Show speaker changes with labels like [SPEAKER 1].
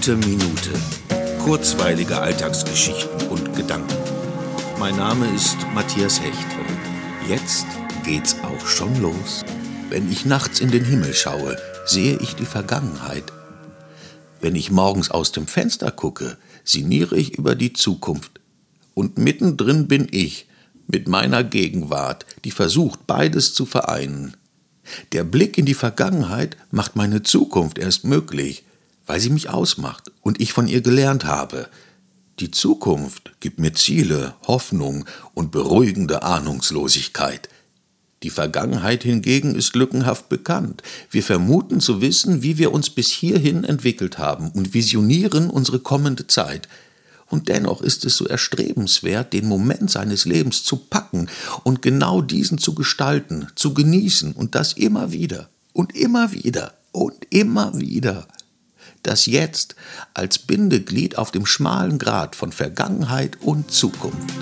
[SPEAKER 1] Gute Minute. Kurzweilige Alltagsgeschichten und Gedanken. Mein Name ist Matthias Hecht und jetzt geht's auch schon los. Wenn ich nachts in den Himmel schaue, sehe ich die Vergangenheit. Wenn ich morgens aus dem Fenster gucke, sinniere ich über die Zukunft. Und mittendrin bin ich, mit meiner Gegenwart, die versucht, beides zu vereinen. Der Blick in die Vergangenheit macht meine Zukunft erst möglich, weil sie mich ausmacht und ich von ihr gelernt habe. Die Zukunft gibt mir Ziele, Hoffnung und beruhigende Ahnungslosigkeit. Die Vergangenheit hingegen ist lückenhaft bekannt. Wir vermuten zu wissen, wie wir uns bis hierhin entwickelt haben und visionieren unsere kommende Zeit. Und dennoch ist es so erstrebenswert, den Moment seines Lebens zu packen und genau diesen zu gestalten, zu genießen und das immer wieder und immer wieder und immer wieder. Das Jetzt als Bindeglied auf dem schmalen Grat von Vergangenheit und Zukunft.